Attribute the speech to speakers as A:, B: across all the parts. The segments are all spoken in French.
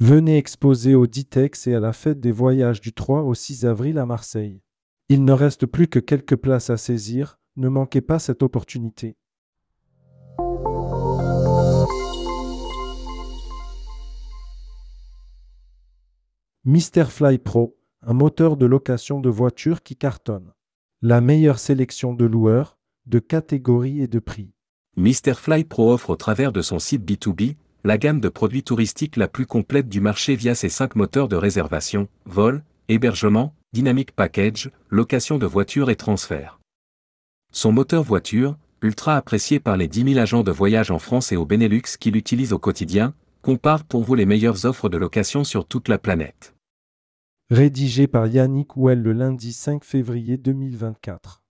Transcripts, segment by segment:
A: Venez exposer au Ditex et à la fête des voyages du 3 au 6 avril à Marseille. Il ne reste plus que quelques places à saisir, ne manquez pas cette opportunité. Fly Pro, un moteur de location de voitures qui cartonne. La meilleure sélection de loueurs, de catégories et de prix.
B: Fly Pro offre au travers de son site B2B la gamme de produits touristiques la plus complète du marché via ses cinq moteurs de réservation, vol, hébergement, dynamic package, location de voitures et transfert. Son moteur voiture, ultra apprécié par les 10 000 agents de voyage en France et au Benelux qui l'utilisent au quotidien, compare pour vous les meilleures offres de location sur toute la planète.
A: Rédigé par Yannick Well le lundi 5 février 2024.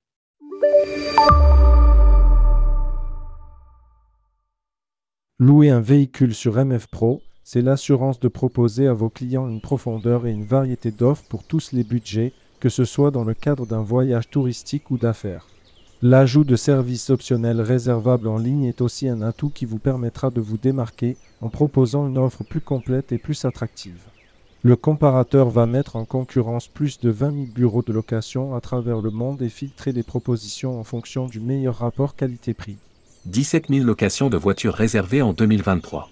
A: Louer un véhicule sur MF Pro, c'est l'assurance de proposer à vos clients une profondeur et une variété d'offres pour tous les budgets, que ce soit dans le cadre d'un voyage touristique ou d'affaires. L'ajout de services optionnels réservables en ligne est aussi un atout qui vous permettra de vous démarquer en proposant une offre plus complète et plus attractive. Le comparateur va mettre en concurrence plus de 20 000 bureaux de location à travers le monde et filtrer les propositions en fonction du meilleur rapport qualité-prix.
B: 17 000 locations de voitures réservées en 2023.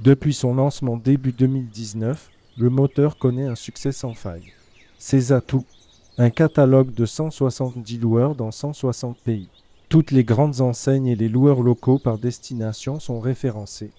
A: Depuis son lancement début 2019, le moteur connaît un succès sans faille. Ses atouts un catalogue de 170 loueurs dans 160 pays. Toutes les grandes enseignes et les loueurs locaux par destination sont référencés.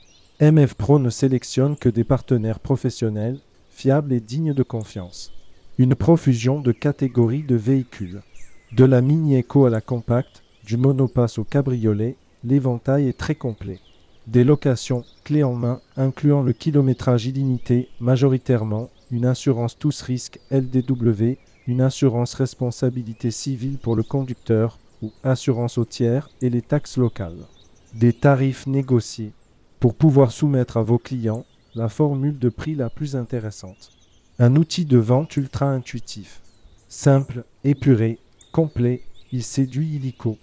A: MF Pro ne sélectionne que des partenaires professionnels, fiables et dignes de confiance. Une profusion de catégories de véhicules. De la mini Eco à la compacte, du monopass au cabriolet, l'éventail est très complet. Des locations clés en main incluant le kilométrage illimité majoritairement, une assurance tous risques LDW, une assurance responsabilité civile pour le conducteur ou assurance au tiers et les taxes locales. Des tarifs négociés pour pouvoir soumettre à vos clients la formule de prix la plus intéressante. Un outil de vente ultra intuitif. Simple, épuré, complet, il séduit illico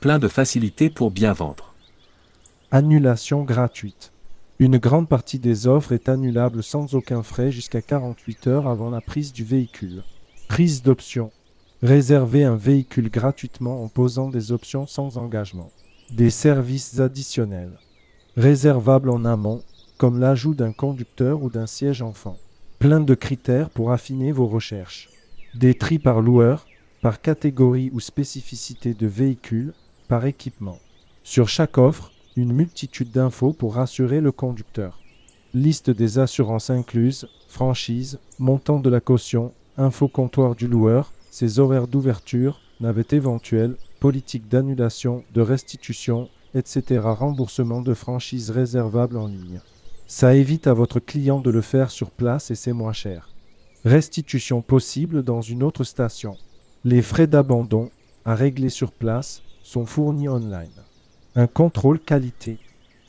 B: plein de facilités pour bien vendre.
A: Annulation gratuite. Une grande partie des offres est annulable sans aucun frais jusqu'à 48 heures avant la prise du véhicule. Prise d'option. Réserver un véhicule gratuitement en posant des options sans engagement. Des services additionnels. Réservables en amont, comme l'ajout d'un conducteur ou d'un siège enfant. Plein de critères pour affiner vos recherches. Des tris par loueur, par catégorie ou spécificité de véhicule, par équipement. Sur chaque offre, une multitude d'infos pour rassurer le conducteur. Liste des assurances incluses, franchise, montant de la caution, info comptoir du loueur, ses horaires d'ouverture, navette éventuelle, politique d'annulation, de restitution, etc. Remboursement de franchise réservable en ligne. Ça évite à votre client de le faire sur place et c'est moins cher. Restitution possible dans une autre station. Les frais d'abandon à régler sur place sont fournis online. Un contrôle qualité.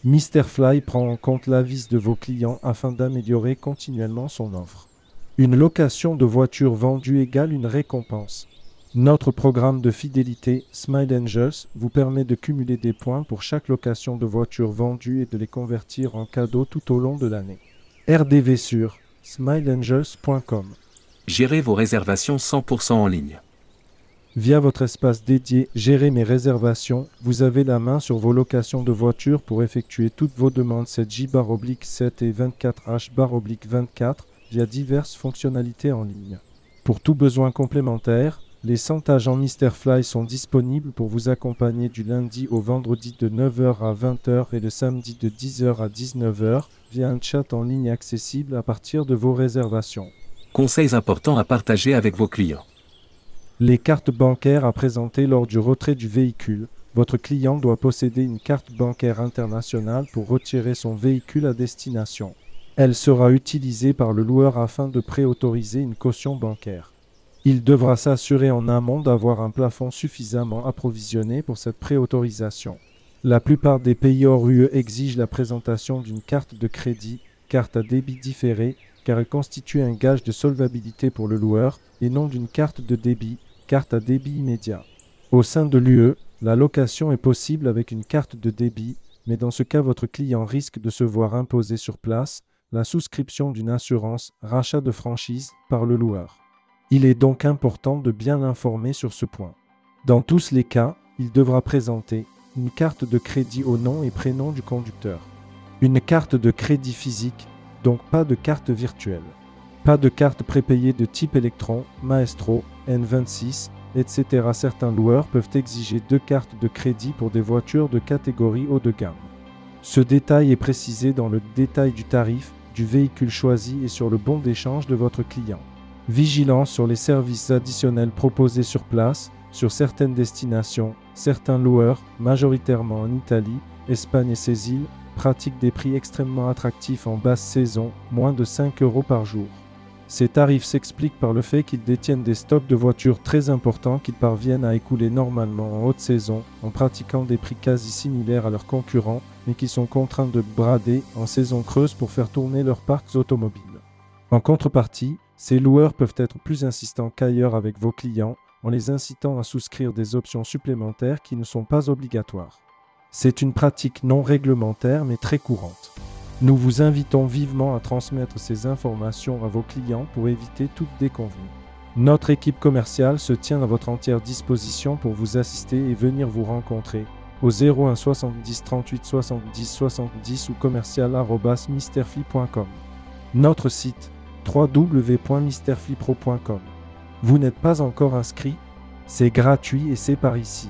A: Fly prend en compte l'avis de vos clients afin d'améliorer continuellement son offre. Une location de voiture vendue égale une récompense. Notre programme de fidélité Smile Angels vous permet de cumuler des points pour chaque location de voiture vendue et de les convertir en cadeaux tout au long de l'année. RDV sur smileangels.com.
B: Gérez vos réservations 100% en ligne.
A: Via votre espace dédié Gérer mes réservations, vous avez la main sur vos locations de voitures pour effectuer toutes vos demandes 7J-7 et 24H-24 via diverses fonctionnalités en ligne. Pour tout besoin complémentaire, les 100 agents Fly sont disponibles pour vous accompagner du lundi au vendredi de 9h à 20h et le samedi de 10h à 19h via un chat en ligne accessible à partir de vos réservations.
B: Conseils importants à partager avec vos clients.
A: Les cartes bancaires à présenter lors du retrait du véhicule. Votre client doit posséder une carte bancaire internationale pour retirer son véhicule à destination. Elle sera utilisée par le loueur afin de préautoriser une caution bancaire. Il devra s'assurer en amont d'avoir un plafond suffisamment approvisionné pour cette préautorisation. La plupart des pays hors UE exigent la présentation d'une carte de crédit, carte à débit différé, car elle constitue un gage de solvabilité pour le loueur et non d'une carte de débit carte à débit immédiat. Au sein de l'UE, la location est possible avec une carte de débit, mais dans ce cas votre client risque de se voir imposer sur place la souscription d'une assurance, rachat de franchise par le loueur. Il est donc important de bien l'informer sur ce point. Dans tous les cas, il devra présenter une carte de crédit au nom et prénom du conducteur. Une carte de crédit physique, donc pas de carte virtuelle. Pas de carte prépayée de type Electron, Maestro, N26, etc. Certains loueurs peuvent exiger deux cartes de crédit pour des voitures de catégorie haut de gamme. Ce détail est précisé dans le détail du tarif du véhicule choisi et sur le bon d'échange de votre client. Vigilance sur les services additionnels proposés sur place, sur certaines destinations, certains loueurs, majoritairement en Italie, Espagne et ses îles, pratiquent des prix extrêmement attractifs en basse saison, moins de 5 euros par jour. Ces tarifs s'expliquent par le fait qu'ils détiennent des stocks de voitures très importants qu'ils parviennent à écouler normalement en haute saison en pratiquant des prix quasi similaires à leurs concurrents mais qui sont contraints de brader en saison creuse pour faire tourner leurs parcs automobiles. En contrepartie, ces loueurs peuvent être plus insistants qu'ailleurs avec vos clients en les incitant à souscrire des options supplémentaires qui ne sont pas obligatoires. C'est une pratique non réglementaire mais très courante. Nous vous invitons vivement à transmettre ces informations à vos clients pour éviter toute déconvenue. Notre équipe commerciale se tient à votre entière disposition pour vous assister et venir vous rencontrer au 01 70 38 70 70 ou commercial.misterfly.com. Notre site www.misterflypro.com. Vous n'êtes pas encore inscrit C'est gratuit et c'est par ici.